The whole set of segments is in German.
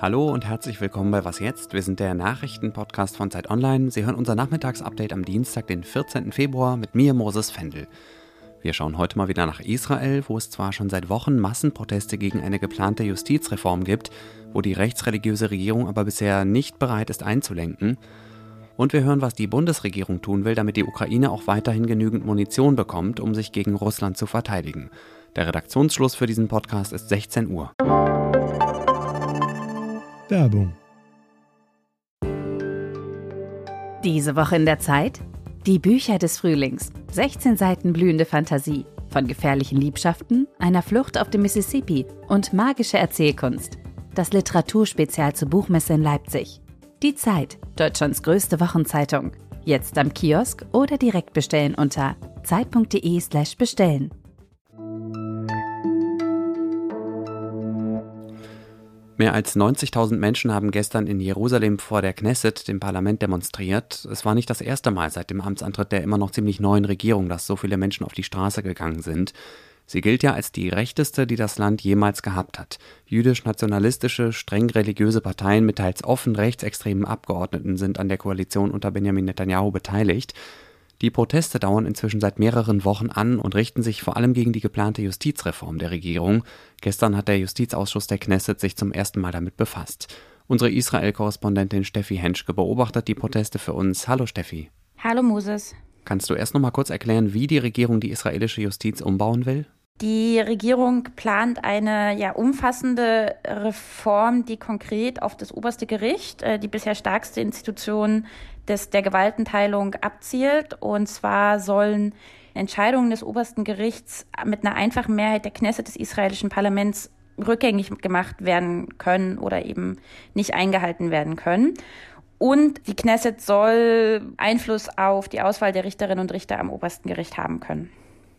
Hallo und herzlich willkommen bei Was jetzt? Wir sind der Nachrichtenpodcast von Zeit Online. Sie hören unser Nachmittagsupdate am Dienstag, den 14. Februar mit mir, Moses Fendel. Wir schauen heute mal wieder nach Israel, wo es zwar schon seit Wochen Massenproteste gegen eine geplante Justizreform gibt, wo die rechtsreligiöse Regierung aber bisher nicht bereit ist einzulenken. Und wir hören, was die Bundesregierung tun will, damit die Ukraine auch weiterhin genügend Munition bekommt, um sich gegen Russland zu verteidigen. Der Redaktionsschluss für diesen Podcast ist 16 Uhr. Werbung. Diese Woche in der Zeit? Die Bücher des Frühlings. 16 Seiten blühende Fantasie. Von gefährlichen Liebschaften, einer Flucht auf dem Mississippi und magische Erzählkunst. Das Literaturspezial zur Buchmesse in Leipzig. Die Zeit, Deutschlands größte Wochenzeitung. Jetzt am Kiosk oder direkt bestellen unter zeit.de/slash bestellen. Mehr als 90.000 Menschen haben gestern in Jerusalem vor der Knesset, dem Parlament, demonstriert. Es war nicht das erste Mal seit dem Amtsantritt der immer noch ziemlich neuen Regierung, dass so viele Menschen auf die Straße gegangen sind. Sie gilt ja als die rechteste, die das Land jemals gehabt hat. Jüdisch-nationalistische, streng religiöse Parteien mit teils offen rechtsextremen Abgeordneten sind an der Koalition unter Benjamin Netanyahu beteiligt. Die Proteste dauern inzwischen seit mehreren Wochen an und richten sich vor allem gegen die geplante Justizreform der Regierung. Gestern hat der Justizausschuss der Knesset sich zum ersten Mal damit befasst. Unsere Israel-Korrespondentin Steffi Henschke beobachtet die Proteste für uns. Hallo Steffi. Hallo Moses. Kannst du erst noch mal kurz erklären, wie die Regierung die israelische Justiz umbauen will? Die Regierung plant eine ja, umfassende Reform, die konkret auf das oberste Gericht, äh, die bisher stärkste Institution des, der Gewaltenteilung, abzielt. Und zwar sollen Entscheidungen des obersten Gerichts mit einer einfachen Mehrheit der Knesset des israelischen Parlaments rückgängig gemacht werden können oder eben nicht eingehalten werden können. Und die Knesset soll Einfluss auf die Auswahl der Richterinnen und Richter am obersten Gericht haben können.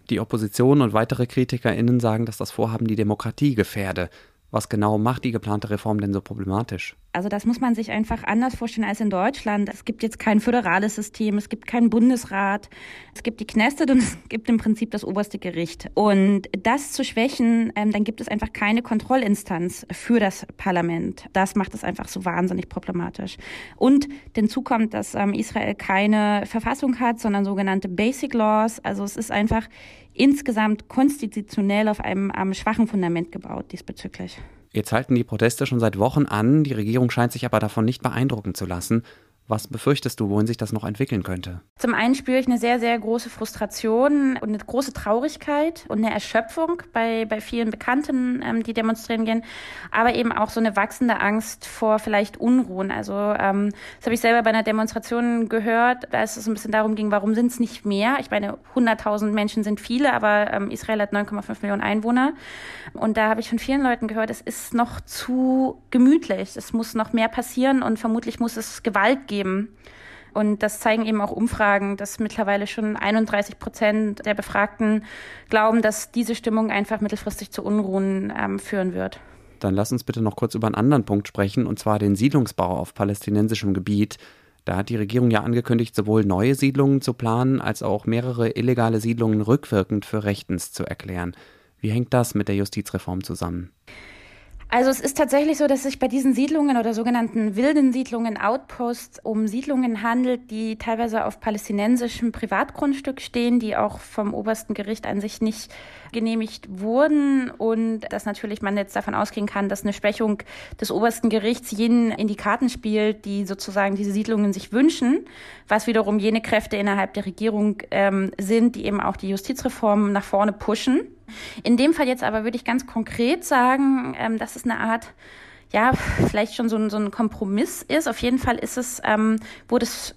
Die Opposition und weitere KritikerInnen sagen, dass das Vorhaben die Demokratie gefährde. Was genau macht die geplante Reform denn so problematisch? Also das muss man sich einfach anders vorstellen als in Deutschland. Es gibt jetzt kein föderales System, es gibt keinen Bundesrat, es gibt die Knesset und es gibt im Prinzip das oberste Gericht. Und das zu schwächen, ähm, dann gibt es einfach keine Kontrollinstanz für das Parlament. Das macht es einfach so wahnsinnig problematisch. Und hinzu kommt, dass ähm, Israel keine Verfassung hat, sondern sogenannte Basic Laws. Also es ist einfach insgesamt konstitutionell auf einem, einem schwachen Fundament gebaut diesbezüglich. Jetzt halten die Proteste schon seit Wochen an, die Regierung scheint sich aber davon nicht beeindrucken zu lassen. Was befürchtest du, wohin sich das noch entwickeln könnte? Zum einen spüre ich eine sehr, sehr große Frustration und eine große Traurigkeit und eine Erschöpfung bei, bei vielen Bekannten, ähm, die demonstrieren gehen, aber eben auch so eine wachsende Angst vor vielleicht Unruhen. Also ähm, das habe ich selber bei einer Demonstration gehört, da es ein bisschen darum ging, warum sind es nicht mehr? Ich meine, 100.000 Menschen sind viele, aber ähm, Israel hat 9,5 Millionen Einwohner. Und da habe ich von vielen Leuten gehört, es ist noch zu gemütlich, es muss noch mehr passieren und vermutlich muss es Gewalt geben geben. Und das zeigen eben auch Umfragen, dass mittlerweile schon 31 Prozent der Befragten glauben, dass diese Stimmung einfach mittelfristig zu Unruhen ähm, führen wird. Dann lass uns bitte noch kurz über einen anderen Punkt sprechen, und zwar den Siedlungsbau auf palästinensischem Gebiet. Da hat die Regierung ja angekündigt, sowohl neue Siedlungen zu planen, als auch mehrere illegale Siedlungen rückwirkend für rechtens zu erklären. Wie hängt das mit der Justizreform zusammen? Also es ist tatsächlich so, dass sich bei diesen Siedlungen oder sogenannten wilden Siedlungen, Outposts, um Siedlungen handelt, die teilweise auf palästinensischem Privatgrundstück stehen, die auch vom obersten Gericht an sich nicht genehmigt wurden und dass natürlich man jetzt davon ausgehen kann, dass eine Schwächung des obersten Gerichts jenen in die Karten spielt, die sozusagen diese Siedlungen sich wünschen, was wiederum jene Kräfte innerhalb der Regierung ähm, sind, die eben auch die Justizreform nach vorne pushen. In dem Fall jetzt aber würde ich ganz konkret sagen, ähm, dass es eine Art ja, vielleicht schon so ein, so ein Kompromiss ist. Auf jeden Fall ist es, ähm, wurde es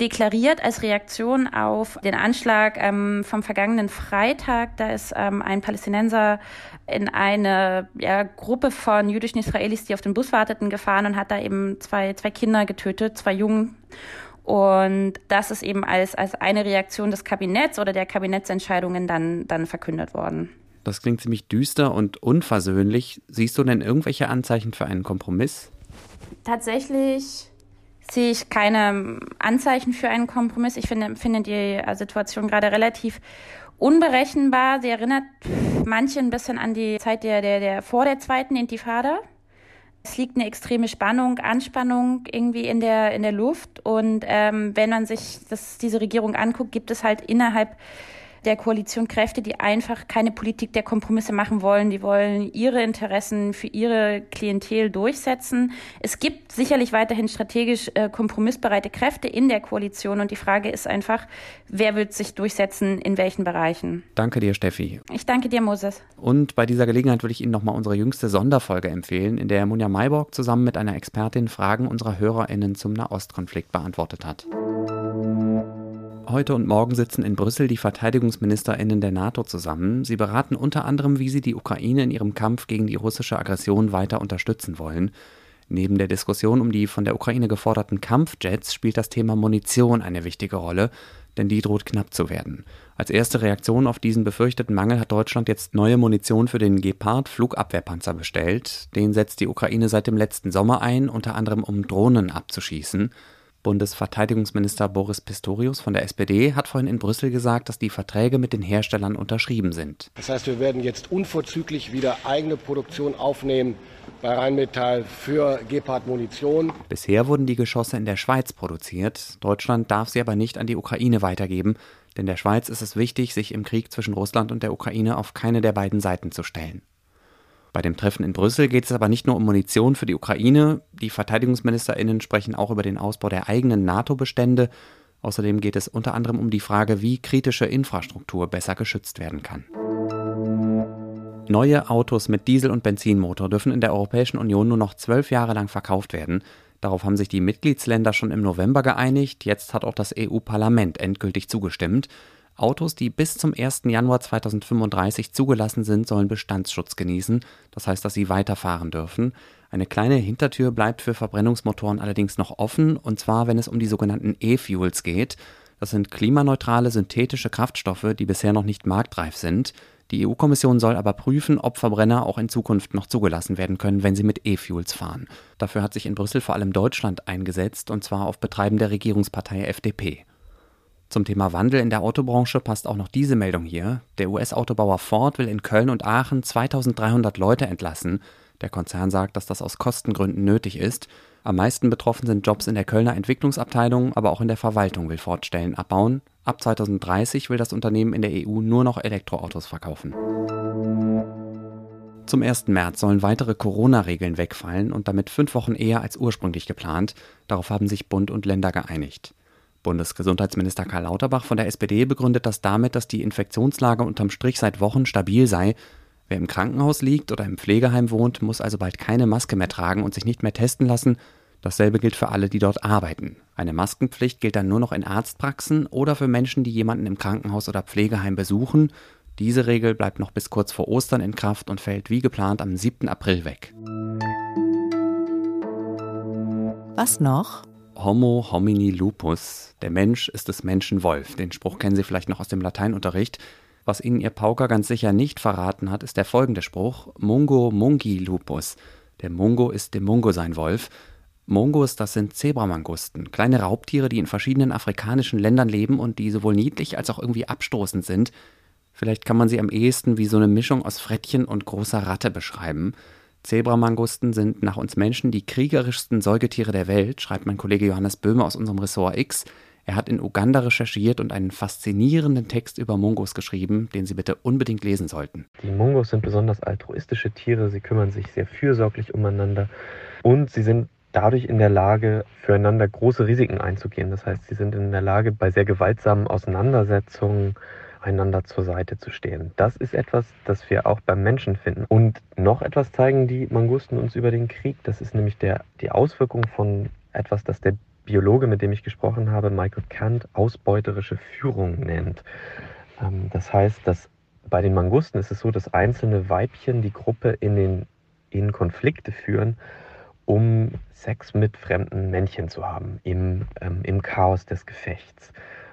deklariert als Reaktion auf den Anschlag ähm, vom vergangenen Freitag. Da ist ähm, ein Palästinenser in eine ja, Gruppe von jüdischen Israelis, die auf den Bus warteten, gefahren und hat da eben zwei, zwei Kinder getötet, zwei Jungen. Und das ist eben als, als eine Reaktion des Kabinetts oder der Kabinettsentscheidungen dann, dann verkündet worden. Das klingt ziemlich düster und unversöhnlich. Siehst du denn irgendwelche Anzeichen für einen Kompromiss? Tatsächlich sehe ich keine Anzeichen für einen Kompromiss. Ich finde, finde die Situation gerade relativ unberechenbar. Sie erinnert manche ein bisschen an die Zeit der, der, der vor der zweiten Intifada. Es liegt eine extreme Spannung, Anspannung irgendwie in der, in der Luft. Und ähm, wenn man sich das, diese Regierung anguckt, gibt es halt innerhalb der Koalition Kräfte, die einfach keine Politik der Kompromisse machen wollen. Die wollen ihre Interessen für ihre Klientel durchsetzen. Es gibt sicherlich weiterhin strategisch äh, kompromissbereite Kräfte in der Koalition und die Frage ist einfach, wer wird sich durchsetzen, in welchen Bereichen. Danke dir, Steffi. Ich danke dir, Moses. Und bei dieser Gelegenheit würde ich Ihnen nochmal unsere jüngste Sonderfolge empfehlen, in der Monja Mayborg zusammen mit einer Expertin Fragen unserer HörerInnen zum Nahostkonflikt beantwortet hat. Heute und morgen sitzen in Brüssel die Verteidigungsministerinnen der NATO zusammen. Sie beraten unter anderem, wie sie die Ukraine in ihrem Kampf gegen die russische Aggression weiter unterstützen wollen. Neben der Diskussion um die von der Ukraine geforderten Kampfjets spielt das Thema Munition eine wichtige Rolle, denn die droht knapp zu werden. Als erste Reaktion auf diesen befürchteten Mangel hat Deutschland jetzt neue Munition für den Gepard Flugabwehrpanzer bestellt. Den setzt die Ukraine seit dem letzten Sommer ein, unter anderem um Drohnen abzuschießen. Bundesverteidigungsminister Boris Pistorius von der SPD hat vorhin in Brüssel gesagt, dass die Verträge mit den Herstellern unterschrieben sind. Das heißt, wir werden jetzt unverzüglich wieder eigene Produktion aufnehmen bei Rheinmetall für Gepard-Munition. Bisher wurden die Geschosse in der Schweiz produziert. Deutschland darf sie aber nicht an die Ukraine weitergeben, denn der Schweiz ist es wichtig, sich im Krieg zwischen Russland und der Ukraine auf keine der beiden Seiten zu stellen. Bei dem Treffen in Brüssel geht es aber nicht nur um Munition für die Ukraine. Die Verteidigungsministerinnen sprechen auch über den Ausbau der eigenen NATO-Bestände. Außerdem geht es unter anderem um die Frage, wie kritische Infrastruktur besser geschützt werden kann. Neue Autos mit Diesel- und Benzinmotor dürfen in der Europäischen Union nur noch zwölf Jahre lang verkauft werden. Darauf haben sich die Mitgliedsländer schon im November geeinigt. Jetzt hat auch das EU-Parlament endgültig zugestimmt. Autos, die bis zum 1. Januar 2035 zugelassen sind, sollen Bestandsschutz genießen. Das heißt, dass sie weiterfahren dürfen. Eine kleine Hintertür bleibt für Verbrennungsmotoren allerdings noch offen, und zwar wenn es um die sogenannten E-Fuels geht. Das sind klimaneutrale synthetische Kraftstoffe, die bisher noch nicht marktreif sind. Die EU-Kommission soll aber prüfen, ob Verbrenner auch in Zukunft noch zugelassen werden können, wenn sie mit E-Fuels fahren. Dafür hat sich in Brüssel vor allem Deutschland eingesetzt, und zwar auf Betreiben der Regierungspartei FDP. Zum Thema Wandel in der Autobranche passt auch noch diese Meldung hier. Der US-Autobauer Ford will in Köln und Aachen 2300 Leute entlassen. Der Konzern sagt, dass das aus Kostengründen nötig ist. Am meisten betroffen sind Jobs in der Kölner Entwicklungsabteilung, aber auch in der Verwaltung will Ford Stellen abbauen. Ab 2030 will das Unternehmen in der EU nur noch Elektroautos verkaufen. Zum 1. März sollen weitere Corona-Regeln wegfallen und damit fünf Wochen eher als ursprünglich geplant. Darauf haben sich Bund und Länder geeinigt. Bundesgesundheitsminister Karl Lauterbach von der SPD begründet das damit, dass die Infektionslage unterm Strich seit Wochen stabil sei. Wer im Krankenhaus liegt oder im Pflegeheim wohnt, muss also bald keine Maske mehr tragen und sich nicht mehr testen lassen. Dasselbe gilt für alle, die dort arbeiten. Eine Maskenpflicht gilt dann nur noch in Arztpraxen oder für Menschen, die jemanden im Krankenhaus oder Pflegeheim besuchen. Diese Regel bleibt noch bis kurz vor Ostern in Kraft und fällt wie geplant am 7. April weg. Was noch? Homo homini lupus, der Mensch ist des Menschen Wolf. Den Spruch kennen Sie vielleicht noch aus dem Lateinunterricht. Was Ihnen Ihr Pauker ganz sicher nicht verraten hat, ist der folgende Spruch: Mungo mungi lupus. Der Mungo ist dem Mungo sein Wolf. Mungos, das sind Zebramangusten, kleine Raubtiere, die in verschiedenen afrikanischen Ländern leben und die sowohl niedlich als auch irgendwie abstoßend sind. Vielleicht kann man sie am ehesten wie so eine Mischung aus Frettchen und großer Ratte beschreiben. Zebramangusten sind nach uns Menschen die kriegerischsten Säugetiere der Welt, schreibt mein Kollege Johannes Böhme aus unserem Ressort X. Er hat in Uganda recherchiert und einen faszinierenden Text über Mungos geschrieben, den Sie bitte unbedingt lesen sollten. Die Mungos sind besonders altruistische Tiere, sie kümmern sich sehr fürsorglich umeinander und sie sind dadurch in der Lage, füreinander große Risiken einzugehen. Das heißt, sie sind in der Lage, bei sehr gewaltsamen Auseinandersetzungen einander zur Seite zu stehen. Das ist etwas, das wir auch beim Menschen finden. Und noch etwas zeigen die Mangusten uns über den Krieg. Das ist nämlich der, die Auswirkung von etwas, das der Biologe, mit dem ich gesprochen habe, Michael Kant, ausbeuterische Führung nennt. Ähm, das heißt, dass bei den Mangusten ist es so, dass einzelne Weibchen die Gruppe in, den, in Konflikte führen, um Sex mit fremden Männchen zu haben, im, ähm, im Chaos des Gefechts.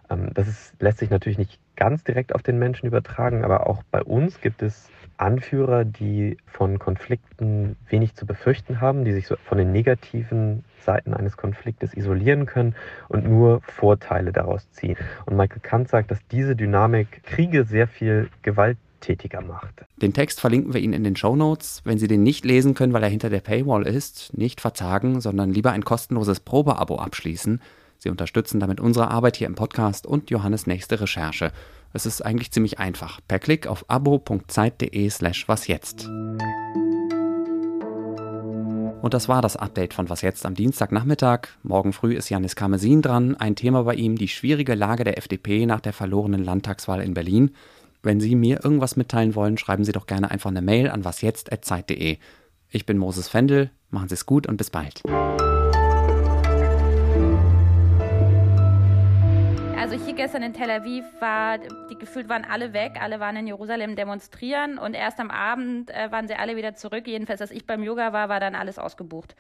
Ähm, das ist, lässt sich natürlich nicht ganz direkt auf den Menschen übertragen, aber auch bei uns gibt es Anführer, die von Konflikten wenig zu befürchten haben, die sich so von den negativen Seiten eines Konfliktes isolieren können und nur Vorteile daraus ziehen. Und Michael Kant sagt, dass diese Dynamik Kriege sehr viel gewalttätiger macht. Den Text verlinken wir Ihnen in den Show Notes. Wenn Sie den nicht lesen können, weil er hinter der Paywall ist, nicht verzagen, sondern lieber ein kostenloses Probeabo abschließen. Sie unterstützen damit unsere Arbeit hier im Podcast und Johannes nächste Recherche. Es ist eigentlich ziemlich einfach. Per Klick auf abo.zeit.de slash wasjetzt. Und das war das Update von Was jetzt am Dienstagnachmittag. Morgen früh ist Janis Karmesin dran. Ein Thema bei ihm, die schwierige Lage der FDP nach der verlorenen Landtagswahl in Berlin. Wenn Sie mir irgendwas mitteilen wollen, schreiben Sie doch gerne einfach eine Mail an wasjetzt.zeit.de. Ich bin Moses Fendel. Machen Sie es gut und bis bald. Also hier gestern in Tel Aviv war, die gefühlt waren alle weg, alle waren in Jerusalem demonstrieren und erst am Abend äh, waren sie alle wieder zurück. Jedenfalls, als ich beim Yoga war, war dann alles ausgebucht.